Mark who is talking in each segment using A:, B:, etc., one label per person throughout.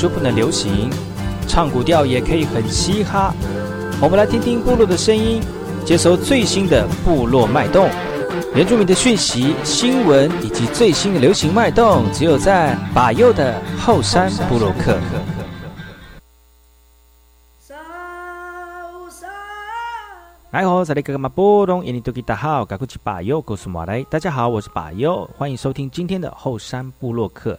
A: 就
B: 不能流行？唱古调也可以很嘻哈。我们来听听部落的声音，接收最新的部落脉动、原住民的讯息、新闻以及最新的流行脉动，只有在把右的后山部落克。来好，这里哥哥马波隆，印尼多吉达好，赶快去把右告诉马来。大家好，我是把右，欢迎收听今天的后山部落客。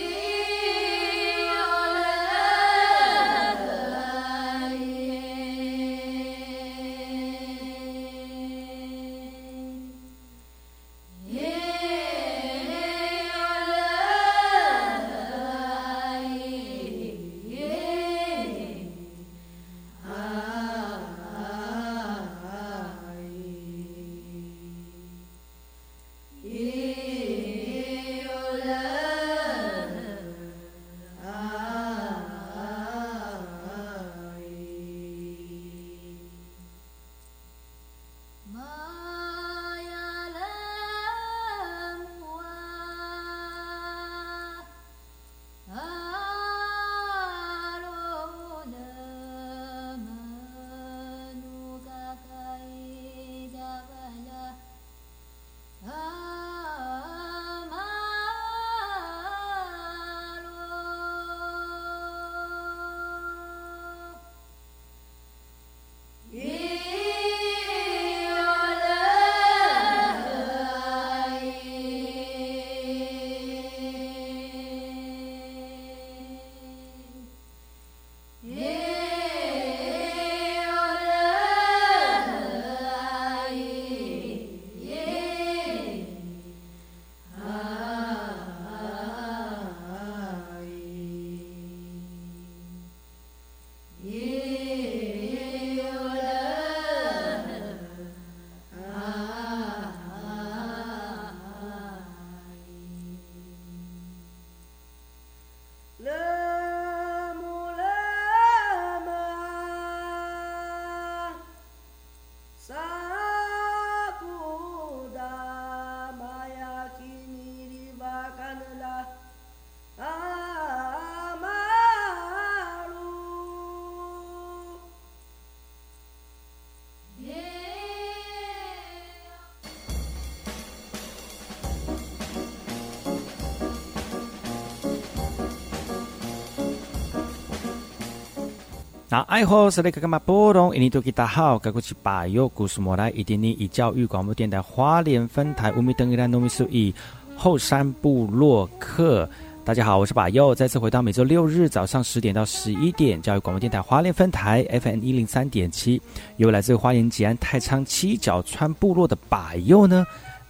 B: 那爱好是那个干嘛波动？印尼多吉大好，该过去把右故事莫来，一点点以教育广播电台花莲分台乌米登伊拉糯米苏伊后山部落客。大家好，我是把右，再次回到每周六日早上十点到十一点，教育广播电台花莲分台 FM 一零三点七，由来自花莲吉安太仓七角川部落的把右呢。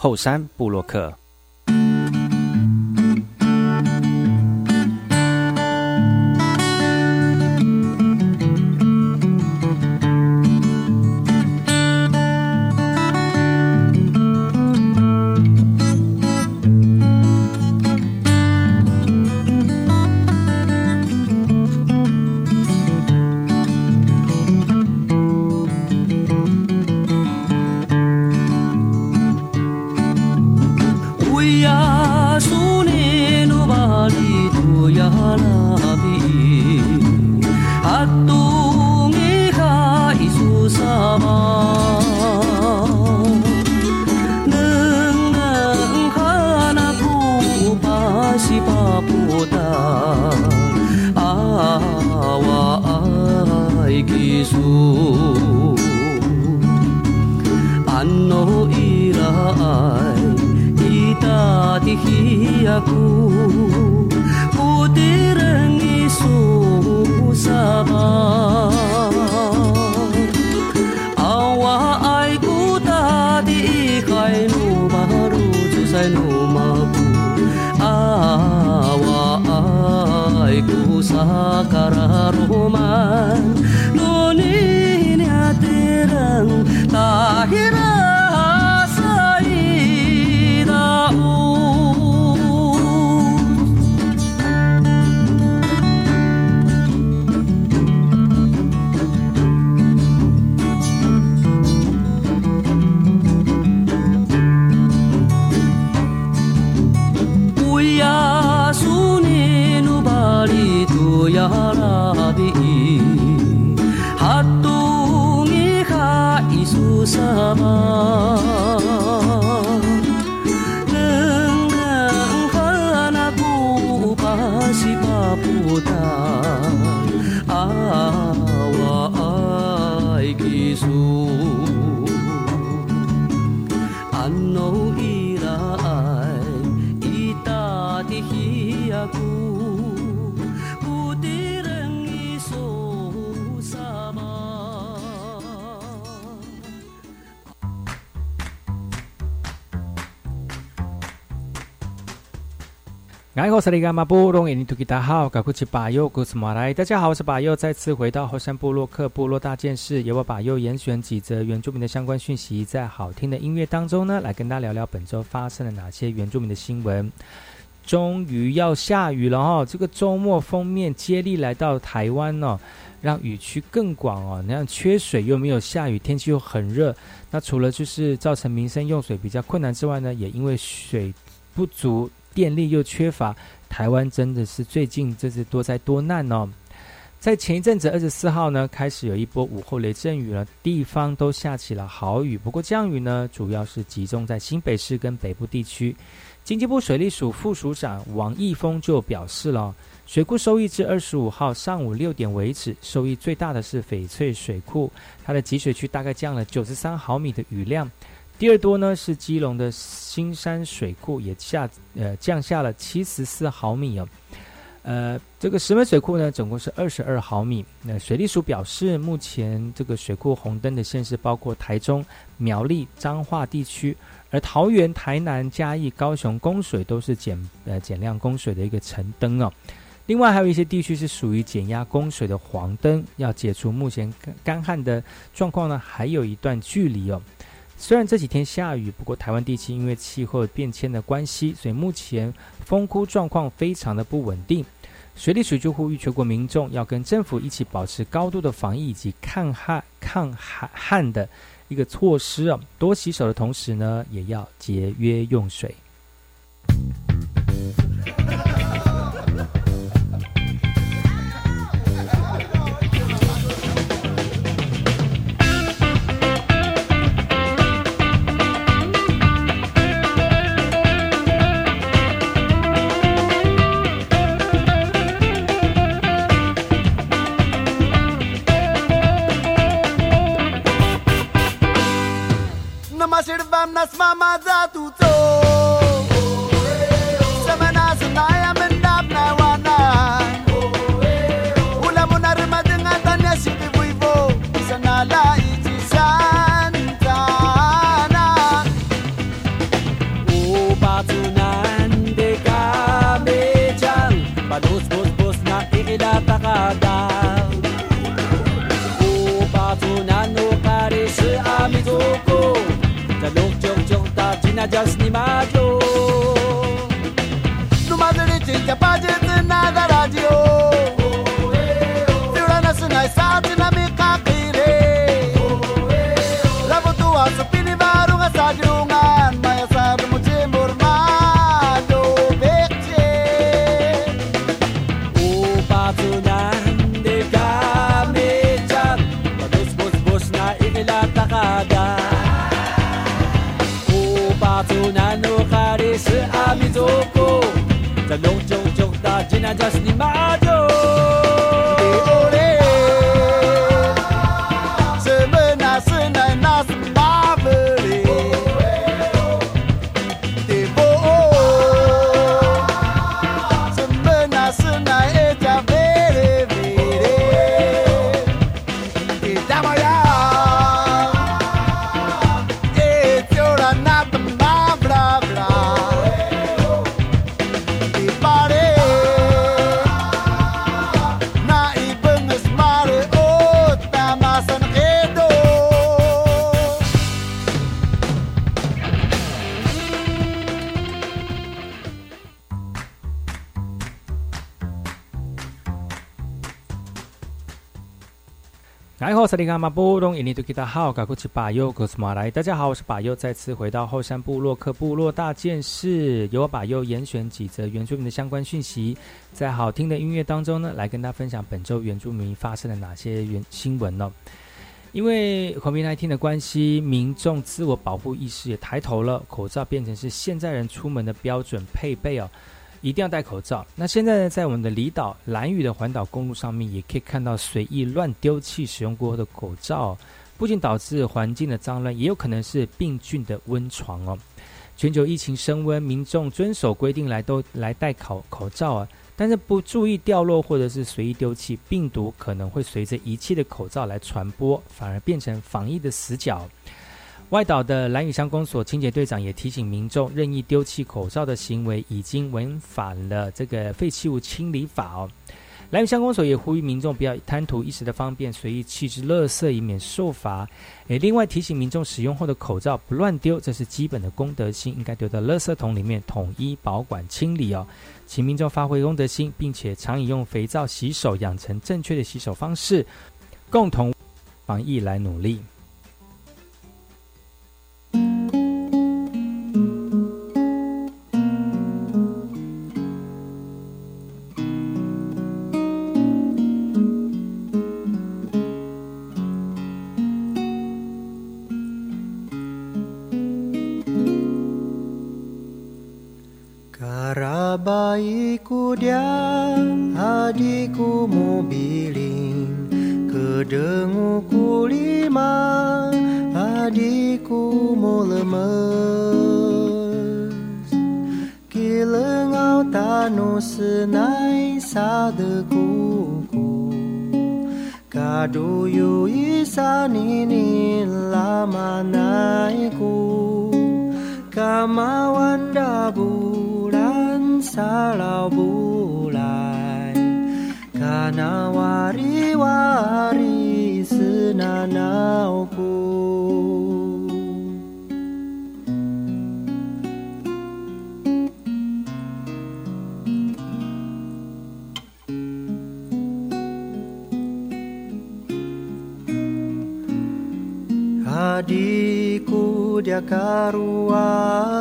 B: 后山布洛克。爱好萨利伽马布隆伊尼图吉达好，格库奇巴尤古斯马来，大家好，我是巴佑，再次回到后山部落克部落大件事，由我巴尤严选几则原住民的相关讯息，在好听的音乐当中呢，来跟大家聊聊本周发生了哪些原住民的新闻。终于要下雨了哈，这个周末封面接力来到台湾呢，让雨区更广哦。那样缺水又没有下雨，天气又很热，那除了就是造成民生用水比较困难之外呢，也因为水不足。电力又缺乏，台湾真的是最近这是多灾多难哦。在前一阵子二十四号呢，开始有一波午后雷阵雨了，地方都下起了好雨。不过降雨呢，主要是集中在新北市跟北部地区。经济部水利署副署长王义峰就表示了，水库收益至二十五号上午六点为止，收益最大的是翡翠水库，它的集水区大概降了九十三毫米的雨量。第二多呢是基隆的新山水库也下呃降下了七十四毫米哦，呃这个石门水库呢总共是二十二毫米。那水利署表示，目前这个水库红灯的县市包括台中、苗栗、彰化地区，而桃园、台南、嘉义、高雄供水都是减呃减量供水的一个橙灯哦。另外还有一些地区是属于减压供水的黄灯，要解除目前干旱的状况呢，还有一段距离哦。虽然这几天下雨，不过台湾地区因为气候变迁的关系，所以目前风枯状况非常的不稳定。水利水就呼吁全国民众要跟政府一起保持高度的防疫以及抗旱抗旱旱的一个措施啊，多洗手的同时呢，也要节约用水。
C: Lucas Nima 나 롱종족 다
D: 지나자 스님 마저
B: 哎吼，萨利卡马布隆，印尼多吉达好，嘎古奇巴尤格斯马来。大家好，我是巴尤，再次回到后山部落克部落大件事，由我巴尤严选几则原住民的相关讯息，在好听的音乐当中呢，来跟大家分享本周原住民发生了哪些原新闻呢？因为 COVID-19 的关系，民众自我保护意识也抬头了，口罩变成是现在人出门的标准配备哦。一定要戴口罩。那现在呢，在我们的离岛蓝屿的环岛公路上面，也可以看到随意乱丢弃使用过后的口罩，不仅导致环境的脏乱，也有可能是病菌的温床哦。全球疫情升温，民众遵守规定来都来戴口口罩啊，但是不注意掉落或者是随意丢弃，病毒可能会随着遗弃的口罩来传播，反而变成防疫的死角。外岛的蓝屿乡公所清洁队长也提醒民众，任意丢弃口罩的行为已经违反了这个废弃物清理法哦。蓝屿乡公所也呼吁民众不要贪图一时的方便，随意弃置垃圾，以免受罚。诶，另外提醒民众，使用后的口罩不乱丢，这是基本的公德心，应该丢到垃圾桶里面统一保管清理哦。请民众发挥公德心，并且常以用肥皂洗手，养成正确的洗手方式，共同防疫来努力。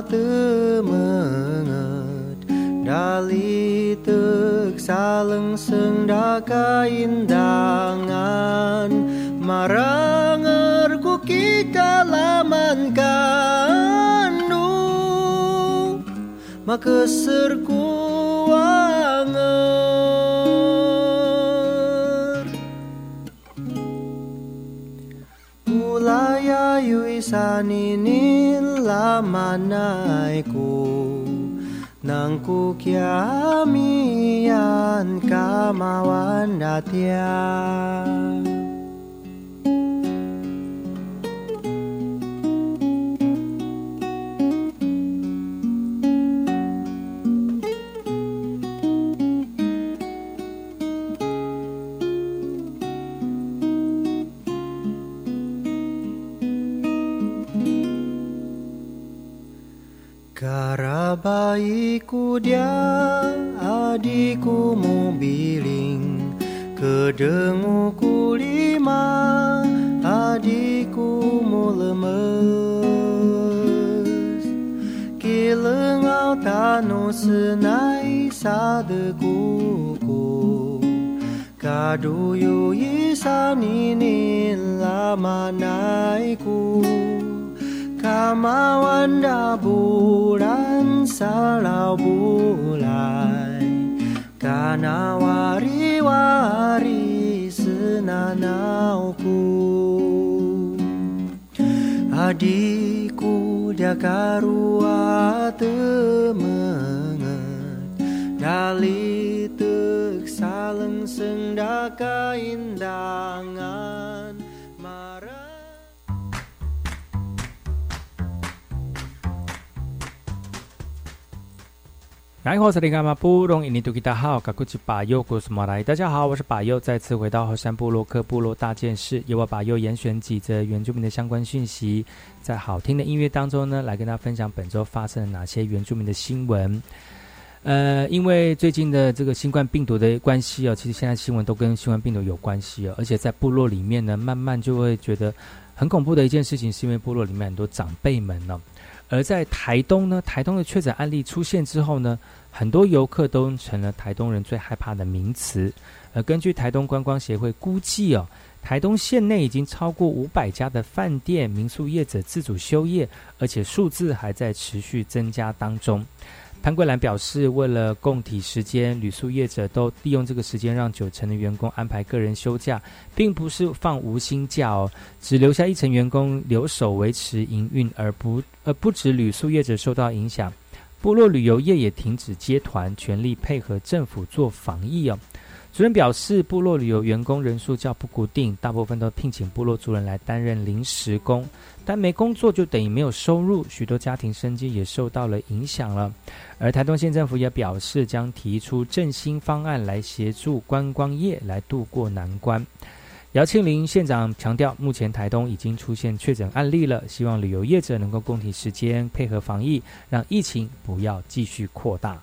E: temengat Dali tek saleng senda kaindangan marang erku kita laman kandu Maka serku anger Mulai isan ini lamanaiku Nang ku kiamian kamawan datya Karabayiku dia adikku mobiling Kedenguku lima adikku mau lemes Kilengau tanu senai sadekuku Kaduyu isanini lama naiku Kamawanda bulan salau bulai. Kana wari-wari senanauku Adikku dia karua temenget. Dali tek saleng sendaka indangan
B: 然后是林干嘛布隆印尼多吉达好，嘎古吉巴尤古斯马来。大家好，我是巴尤，再次回到后山部落克部落大件事，由我巴尤严选几则原住民的相关讯息，在好听的音乐当中呢，来跟大家分享本周发生了哪些原住民的新闻。
F: 呃，因为最近的这个新冠病毒的关系哦，其实现在新闻都跟新冠病毒有关系哦，而且在部落里面呢，慢慢就会觉得很恐怖的一件事情，是因为部落里面很多长辈们呢，而在台东呢，台东的确诊案例出现之后呢，很多游客都成了台东人最害怕的名词。而根据台东观光协会估计哦，台东县内已经超过五百家的饭店、民宿业者自主休业，而且数字还在持续增加当中。潘桂兰表示，为了供体时间，旅宿业者都利用这个时间让九成的员工安排个人休假，并不是放无薪假哦，只留下一成员工留守维持营运，而不而不止旅宿业者受到影响，部落旅游业也停止接团，全力配合政府做防疫哦。主任表示，部落旅游员工人数较不固定，大部分都聘请部落族人来担任临时工，但没工作就等于没有收入，许多家庭生计也受到了影响了。而台东县政府也表示，将提出振兴方案来协助观光业来渡过难关。姚庆林县长强调，目前台东已经出现确诊案例了，希望旅游业者能够共体时间，配合防疫，让疫情不要继续扩大。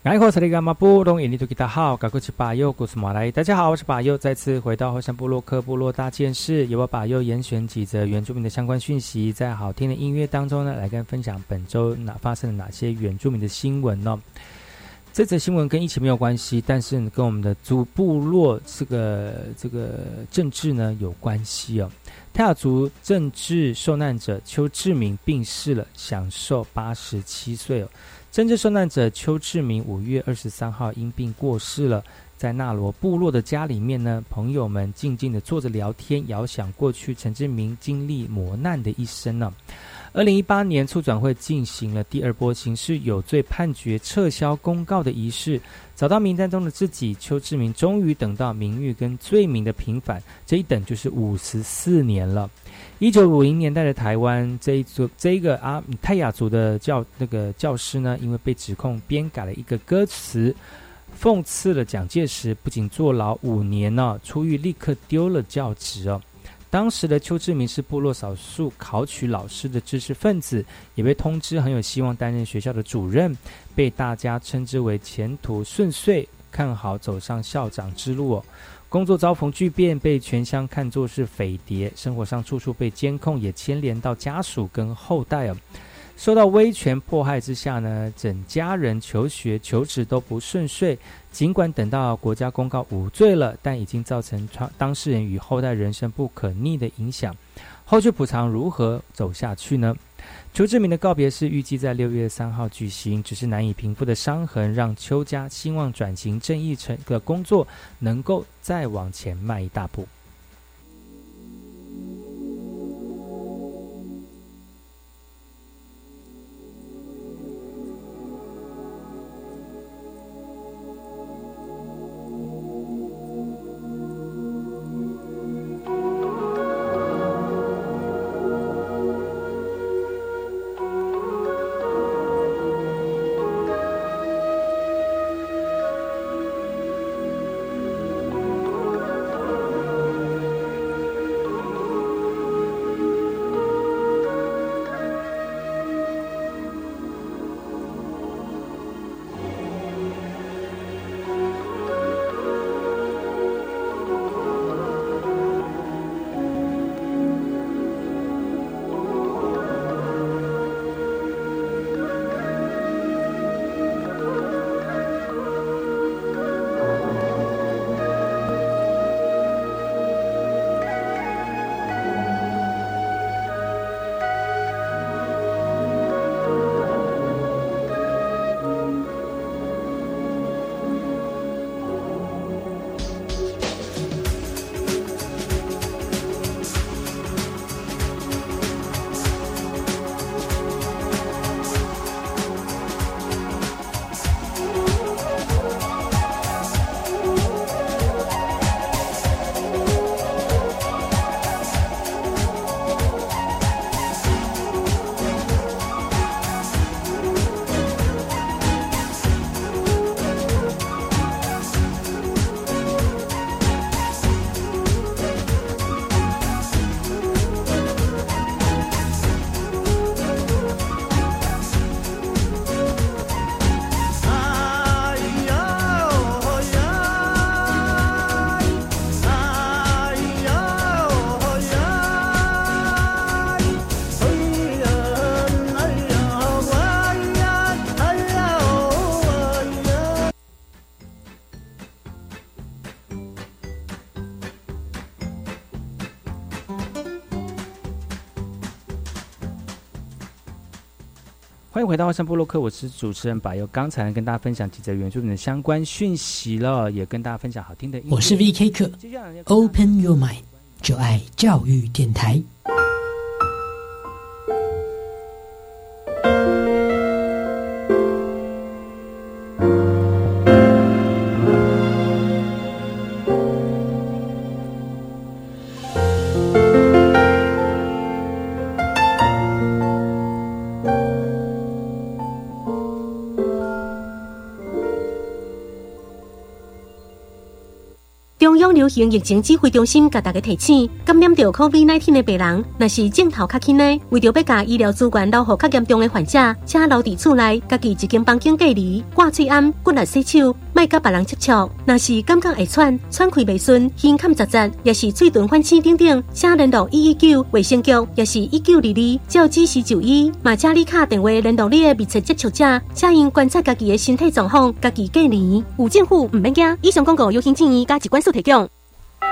F: 大家好，我是巴佑，再次回到后山部落克部落大件事，由我巴佑严选几则原住民的相关讯息，在好听的音乐当中呢，来跟分享本周哪发生了哪些原住民的新闻呢？
B: 这则新闻跟疫情没有关系，但是跟我们的族部落这个这个政治呢有关系哦。泰雅族政治受难者邱志明病逝了，享受八十七岁哦。政治受难者邱志明五月二十三号因病过世了，在纳罗部落的家里面呢，朋友们静静的坐着聊天，遥想过去陈志明经历磨难的一生呢。二零一八年，促转会进行了第二波刑事有罪判决撤销公告的仪式。找到名单中的自己，邱志明终于等到名誉跟罪名的平反，这一等就是五十四年了。一九五零年代的台湾，这一组这一个啊泰雅族的教那个教师呢，因为被指控编改了一个歌词，讽刺了蒋介石，不仅坐牢五年呢，出狱立刻丢了教职哦。当时的邱志明是部落少数考取老师的知识分子，也被通知很有希望担任学校的主任，被大家称之为前途顺遂，看好走上校长之路哦。工作遭逢巨变，被全乡看作是匪谍，生活上处处被监控，也牵连到家属跟后代哦。受到威权迫害之下呢，整家人求学求职都不顺遂。尽管等到国家公告无罪了，但已经造成当事人与后代人生不可逆的影响。后续补偿如何走下去呢？邱志明的告别式预计在六月三号举行，只是难以平复的伤痕，让邱家希望转型正义成的工作能够再往前迈一大步。回到外山部落客，我是主持人柏佑。刚才跟大家分享几则原住民的相关讯息了，也跟大家分享好听的音乐。
G: 我是 VK 客，Open Your Mind，就爱教育电台。
H: 流行疫情指挥中心甲大家提醒，感染着 COVID-19 的病人，若是镜头较轻的，为着要甲医疗资源留予较严重的患者，请留伫厝内，家己一间房间隔离，挂嘴安，骨力洗手。莫甲别人接触。若是感觉会喘、喘气未顺、胸坎杂杂，也是嘴唇反青等等，请联络一一九卫生局，也是一九二二，照指示就医。马请你卡电话联络你的密切接触者，请因观察家己的身体状况，家己隔离。有政府唔免惊。以上广告由行建议加疾管署提供。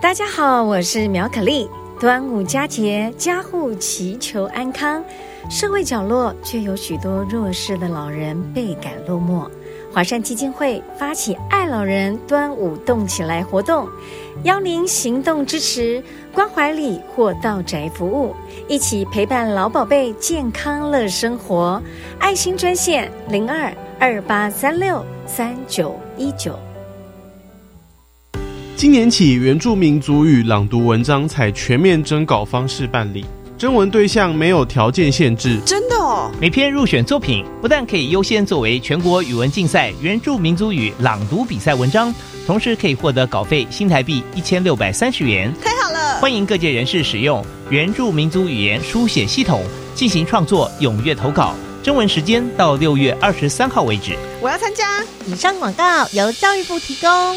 I: 大家好，我是苗可丽。端午佳节，家户祈求安康，社会角落却有许多弱势的老人倍感落寞。华山基金会发起“爱老人端午动起来”活动，邀您行动支持关怀礼或到宅服务，一起陪伴老宝贝健康乐生活。爱心专线零二二八三六三九一九。
J: 今年起，原住民族语朗读文章采全面征稿方式办理，征文对象没有条件限制。
K: 真的哦！
L: 每篇入选作品不但可以优先作为全国语文竞赛原住民族语朗读比赛文章，同时可以获得稿费新台币一千六百三十元。
K: 太好了！
L: 欢迎各界人士使用原住民族语言书写系统进行创作，踊跃投稿。征文时间到六月二十三号为止。
K: 我要参加。
M: 以上广告由教育部提供。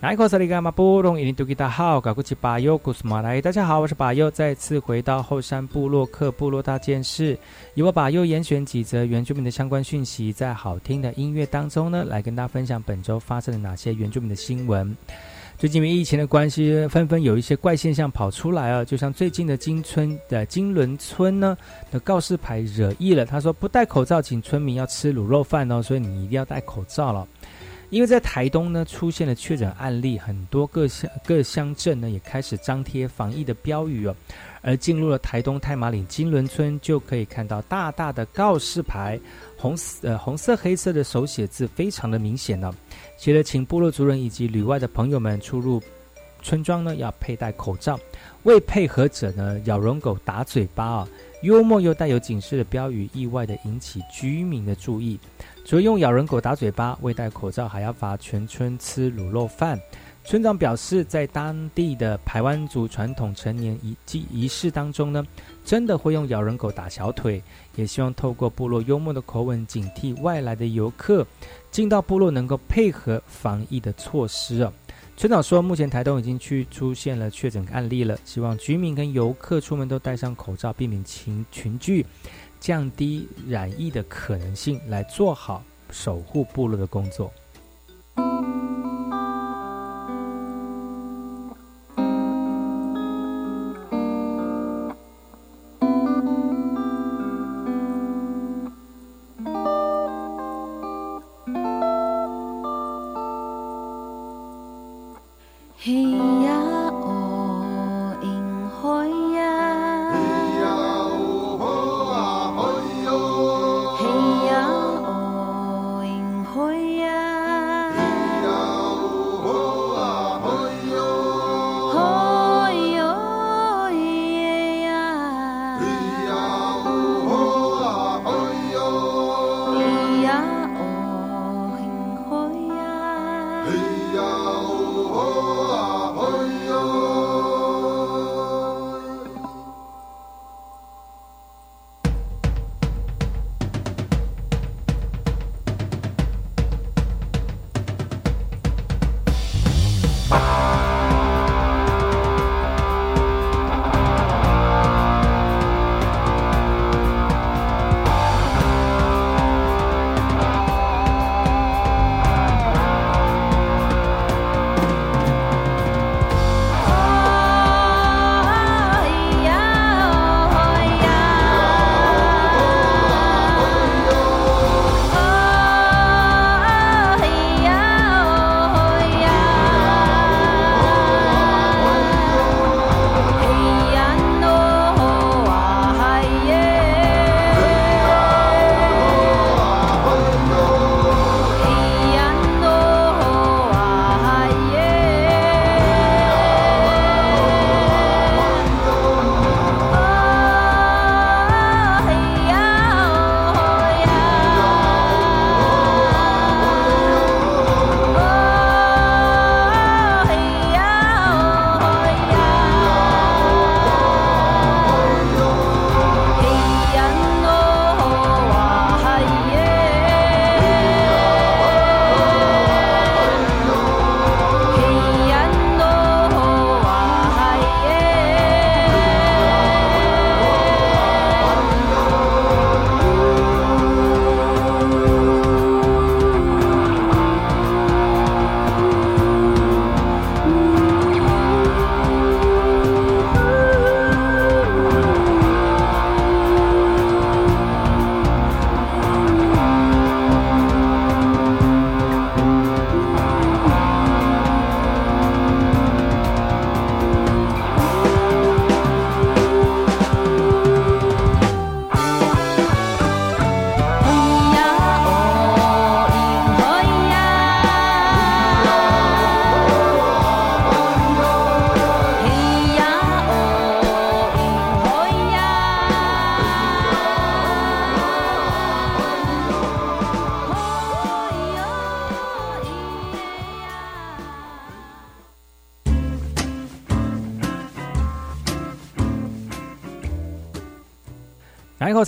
B: 大家好，我是巴尤，再次回到后山部落克部落大件事，由我巴尤严选几则原住民的相关讯息，在好听的音乐当中呢，来跟大家分享本周发生了哪些原住民的新闻。最近因为疫情的关系，纷纷有一些怪现象跑出来啊，就像最近的金村的金轮村呢的告示牌惹意了，他说不戴口罩，请村民要吃卤肉饭哦，所以你一定要戴口罩了。因为在台东呢出现了确诊案例，很多各乡各乡镇呢也开始张贴防疫的标语哦。而进入了台东太马岭金轮村，就可以看到大大的告示牌，红呃红色黑色的手写字非常的明显呢。写了请部落族人以及旅外的朋友们出入村庄呢要佩戴口罩，未配合者呢咬人狗打嘴巴啊。幽默又带有警示的标语，意外的引起居民的注意。除了用咬人狗打嘴巴，未戴口罩还要罚全村吃卤肉饭。村长表示，在当地的排湾族传统成年仪祭仪式当中呢，真的会用咬人狗打小腿。也希望透过部落幽默的口吻，警惕外来的游客进到部落能够配合防疫的措施啊。村长说，目前台东已经去出现了确诊案例了，希望居民跟游客出门都戴上口罩，避免群群聚，降低染疫的可能性，来做好守护部落的工作。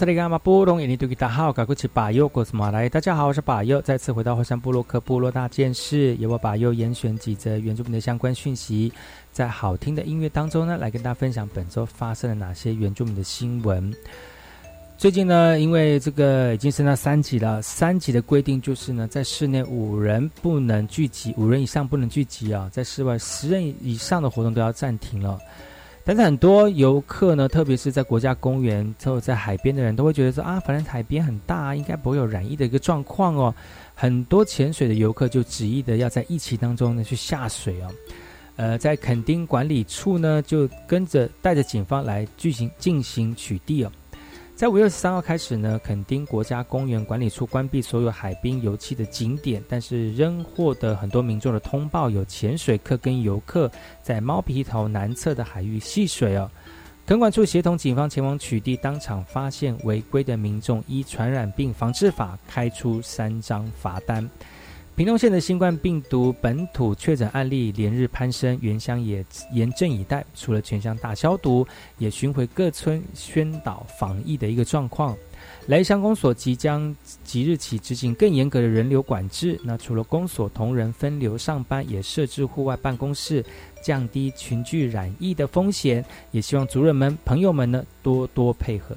B: 大家好，布隆印尼多吉大好，我是巴佑，我是马来。大家好，我是巴佑，再次回到火山部落克部落大件事，由我巴佑严选几则原住民的相关讯息，在好听的音乐当中呢，来跟大家分享本周发生了哪些原住民的新闻。最近呢，因为这个已经升到三级了，三级的规定就是呢，在室内五人不能聚集，五人以上不能聚集啊，在室外十人以上的活动都要暂停了。但是很多游客呢，特别是在国家公园、之后在海边的人都会觉得说啊，反正海边很大，应该不会有染疫的一个状况哦。很多潜水的游客就执意的要在疫情当中呢去下水哦。呃，在垦丁管理处呢，就跟着带着警方来进行进行取缔哦。在五月十三号开始呢，垦丁国家公园管理处关闭所有海滨游憩的景点，但是仍获得很多民众的通报，有潜水客跟游客在猫皮头南侧的海域戏水哦。垦管处协同警方前往取缔，当场发现违规的民众，依传染病防治法开出三张罚单。屏东县的新冠病毒本土确诊案例连日攀升，原乡也严阵以待，除了全乡大消毒，也巡回各村宣导防疫的一个状况。来乡公所即将即日起执行更严格的人流管制，那除了公所同仁分流上班，也设置户外办公室，降低群聚染疫的风险。也希望族人们、朋友们呢多多配合。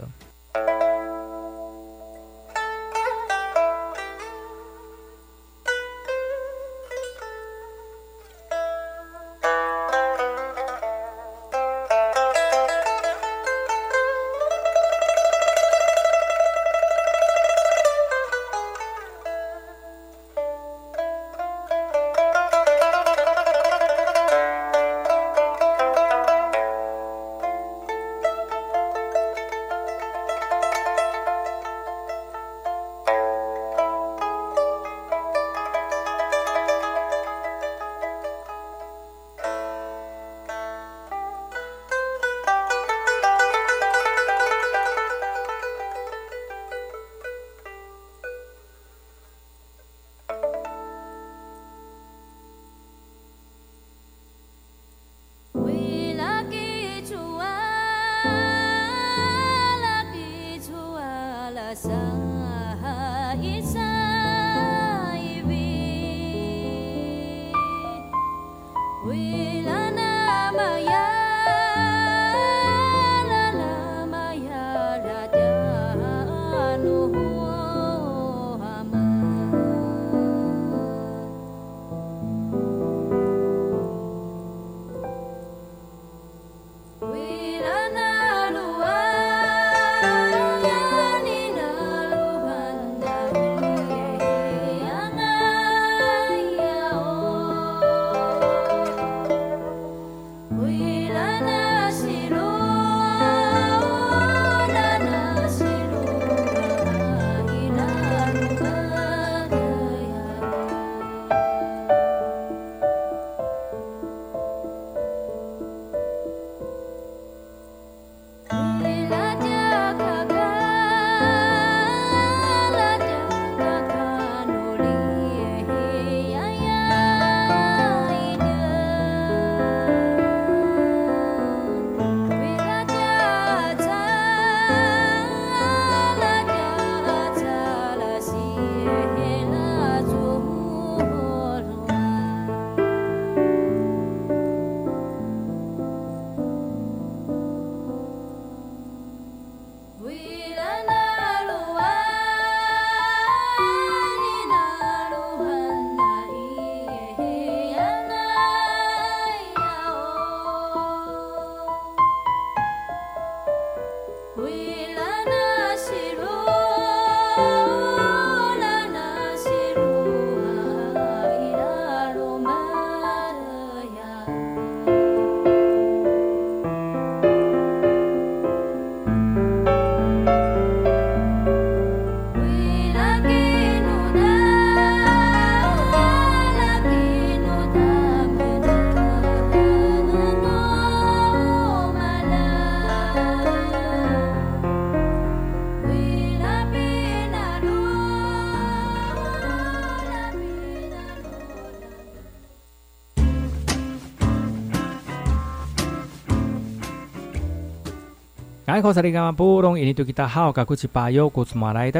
B: 大家好，大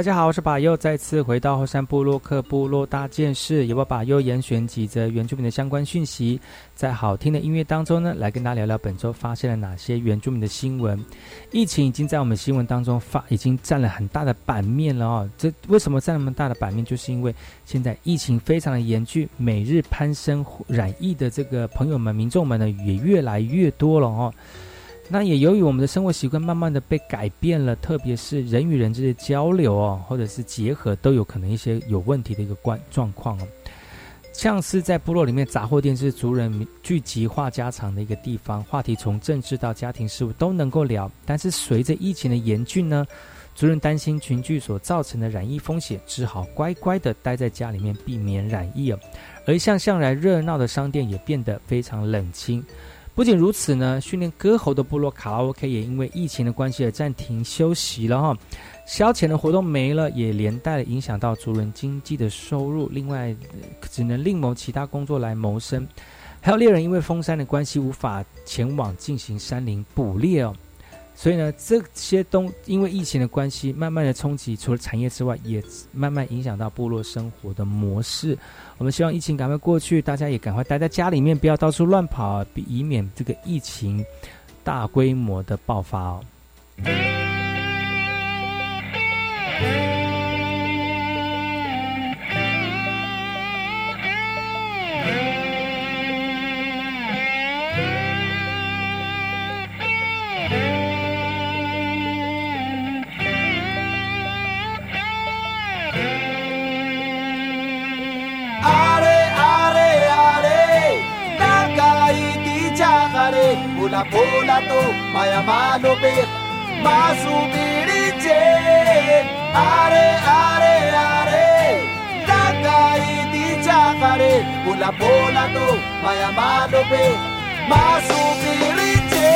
B: 家好，我是巴佑，再次回到后山部落克部落大件事，由我巴佑严选几则原住民的相关讯息，在好听的音乐当中呢，来跟大家聊聊本周发现了哪些原住民的新闻。疫情已经在我们新闻当中发，已经占了很大的版面了哦。这为什么占那么大的版面？就是因为现在疫情非常的严峻，每日攀升染疫的这个朋友们、民众们呢，也越来越多了哦。那也由于我们的生活习惯慢慢的被改变了，特别是人与人之间交流哦，或者是结合，都有可能一些有问题的一个关状况哦。像是在部落里面，杂货店是族人聚集话家常的一个地方，话题从政治到家庭事务都能够聊。但是随着疫情的严峻呢，族人担心群聚所造成的染疫风险，只好乖乖的待在家里面，避免染疫哦。而一向向来热闹的商店也变得非常冷清。不仅如此呢，训练歌喉的部落卡拉 OK 也因为疫情的关系而暂停休息了哈。消遣的活动没了，也连带影响到族人经济的收入。另外，只能另谋其他工作来谋生。还有猎人因为封山的关系，无法前往进行山林捕猎哦。所以呢，这些东因为疫情的关系，慢慢的冲击，除了产业之外，也慢慢影响到部落生活的模式。我们希望疫情赶快过去，大家也赶快待在家里面，不要到处乱跑，以免这个疫情大规模的爆发哦。
D: ভোলা তো মায়া মানবে বাসু বিড়িছে। আরে আরে আরে টাকাই দি চাকারে ভোলা ভোলা তো মায়া মানবে বাসু বিড়িছে।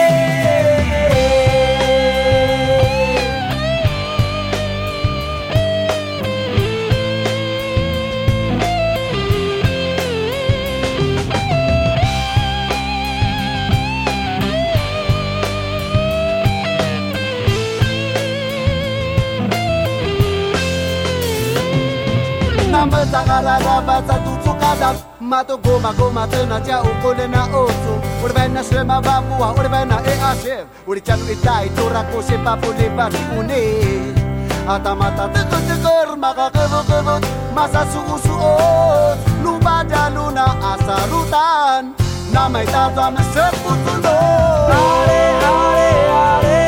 D: nan beta gara da bata tutu kada Mato goma goma tena tia ukole na otu Uri bai na shema babua, uri bai na ea shev Uri itai tora kose papu le bati une Ata mata tiko tiko maga kevo kevo Masa su usu ot Lupa dia luna asa rutan Nama itatu ame seputu no
C: Ale ale ale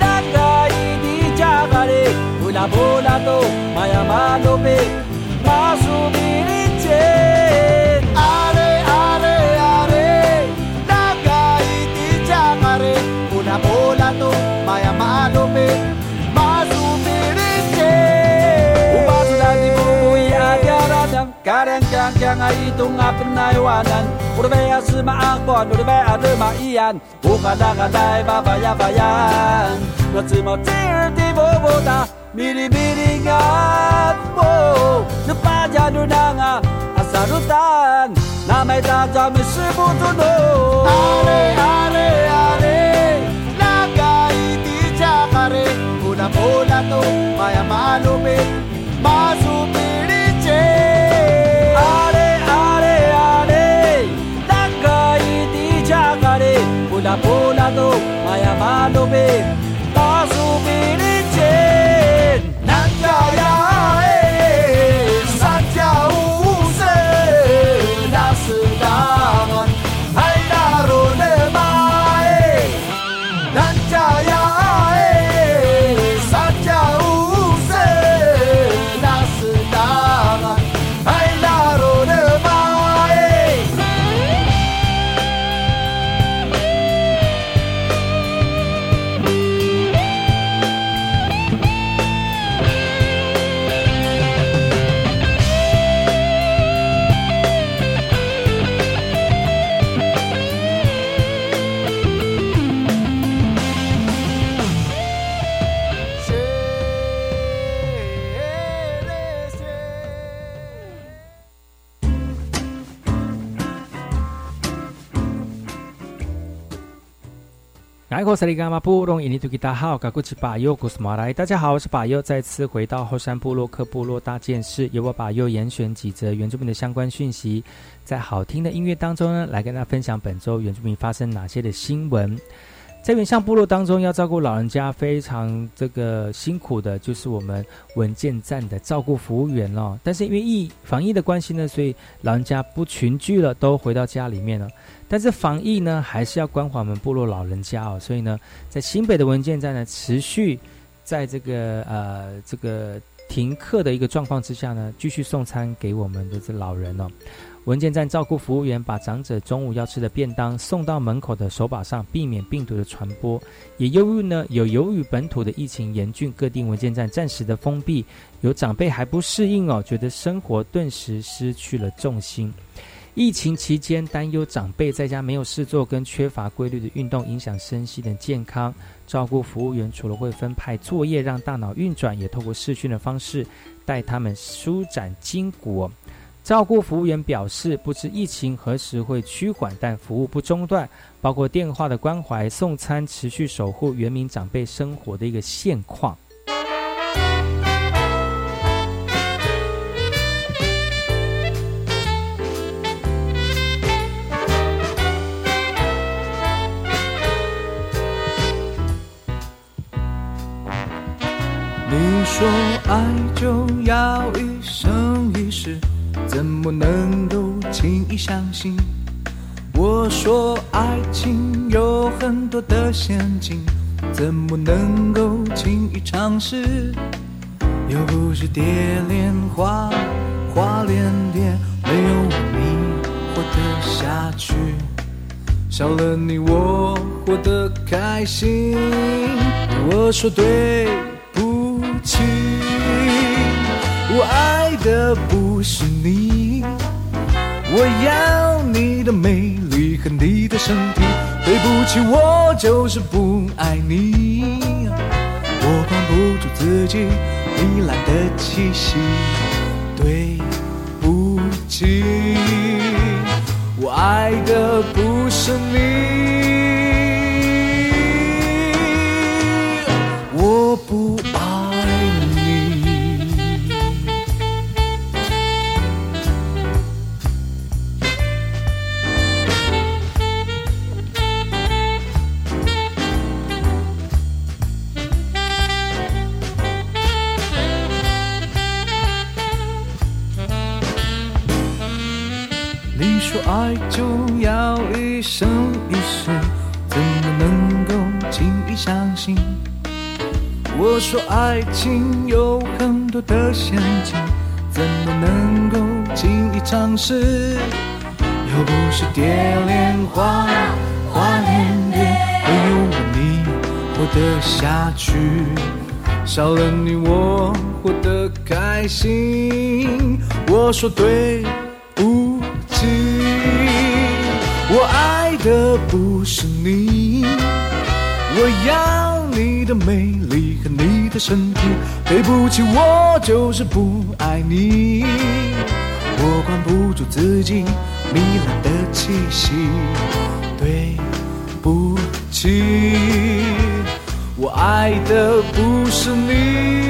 C: Dakai di jagare Ula bola to maya malo pe nga itong apin na iwanan Puro baya sumaakbon, puro baya lumaian Ukadakada'y babayabayan Natsimatir di boboda, milibiling at mo Napadyan nun nga asarutan Na may dadami sibutuno
D: Ale, ale, ale Nagkaiti tsakare Una-una to, maya
C: malupit Vai my amado babe.
B: 爱国萨利伽马布隆伊尼图吉达好，嘎古奇巴尤古斯马来，大家好，我是巴尤，再次回到后山部落克部落大件事，由我巴尤严选几则原住民的相关讯息，在好听的音乐当中呢，来跟大家分享本周原住民发生哪些的新闻。在原乡部落当中，要照顾老人家非常这个辛苦的，就是我们文件站的照顾服务员哦。但是因为疫防疫的关系呢，所以老人家不群聚了，都回到家里面了。但是防疫呢，还是要关怀我们部落老人家哦。所以呢，在新北的文件站呢，持续在这个呃这个停课的一个状况之下呢，继续送餐给我们的这老人哦。文件站照顾服务员把长者中午要吃的便当送到门口的手把上，避免病毒的传播。也由于呢，有由于本土的疫情严峻，各地文件站暂时的封闭，有长辈还不适应哦，觉得生活顿时失去了重心。疫情期间担忧长辈在家没有事做，跟缺乏规律的运动影响身心的健康。照顾服务员除了会分派作业让大脑运转，也透过视讯的方式带他们舒展筋骨。照顾服务员表示，不知疫情何时会趋缓，但服务不中断，包括电话的关怀、送餐，持续守护原民长辈生活的一个现况。
N: 你说爱就要一生一世。怎么能够轻易相信？我说爱情有很多的陷阱，怎么能够轻易尝试？又不是蝶恋花，花恋蝶，没有你活得下去。少了你我活得开心。我说对不起，我爱的不是你。我要你的美丽和你的身体，对不起，我就是不爱你。我管不住自己糜烂的气息，对不起，我爱的不是你。我不一生一世，怎么能够轻易相信？我说爱情有很多的陷阱，怎么能够轻易尝试？又不是蝶恋花，花恋蝶，没有你活得下去，少了你我活得开心。我说对。的不是你，我要你的美丽和你的身体。对不起，我就是不爱你。我管不住自己糜烂的气息。对不起，我爱的不是你。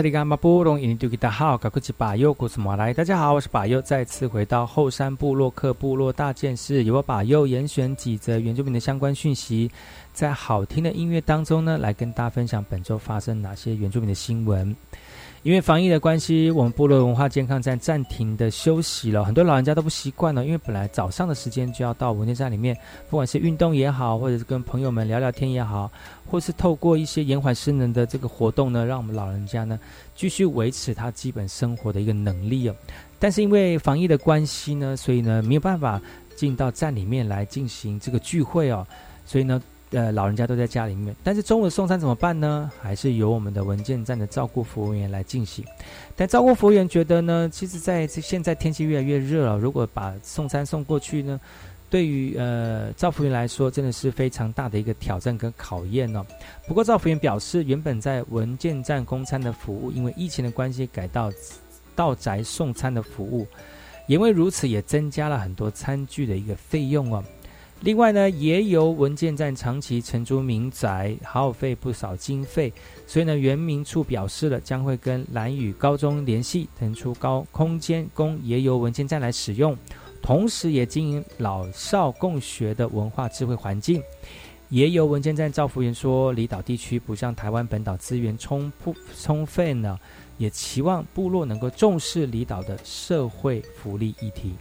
B: 这里干马布隆，印度吉达好，高科吉巴佑，古斯马来。大家好，我是巴佑，再次回到后山部落克部落大件事，由我巴佑严选几则原住民的相关讯息，在好听的音乐当中呢，来跟大家分享本周发生哪些原住民的新闻。因为防疫的关系，我们部落文化健康站暂停的休息了。很多老人家都不习惯了，因为本来早上的时间就要到文件站里面，不管是运动也好，或者是跟朋友们聊聊天也好，或是透过一些延缓失能的这个活动呢，让我们老人家呢继续维持他基本生活的一个能力哦。但是因为防疫的关系呢，所以呢没有办法进到站里面来进行这个聚会哦，所以呢。呃，老人家都在家里面，但是中午送餐怎么办呢？还是由我们的文件站的照顾服务员来进行。但照顾服务员觉得呢，其实在现在天气越来越热了，如果把送餐送过去呢，对于呃赵服务员来说，真的是非常大的一个挑战跟考验哦。不过赵服务员表示，原本在文件站供餐的服务，因为疫情的关系改到到宅送餐的服务，因为如此也增加了很多餐具的一个费用哦。另外呢，也有文件站长期承租民宅，耗费不少经费，所以呢，原民处表示了将会跟蓝屿高中联系，腾出高空间供也有文件站来使用，同时也经营老少共学的文化智慧环境。也有文件站赵福员说，离岛地区不像台湾本岛资源充不充分呢，也期望部落能够重视离岛的社会福利议题。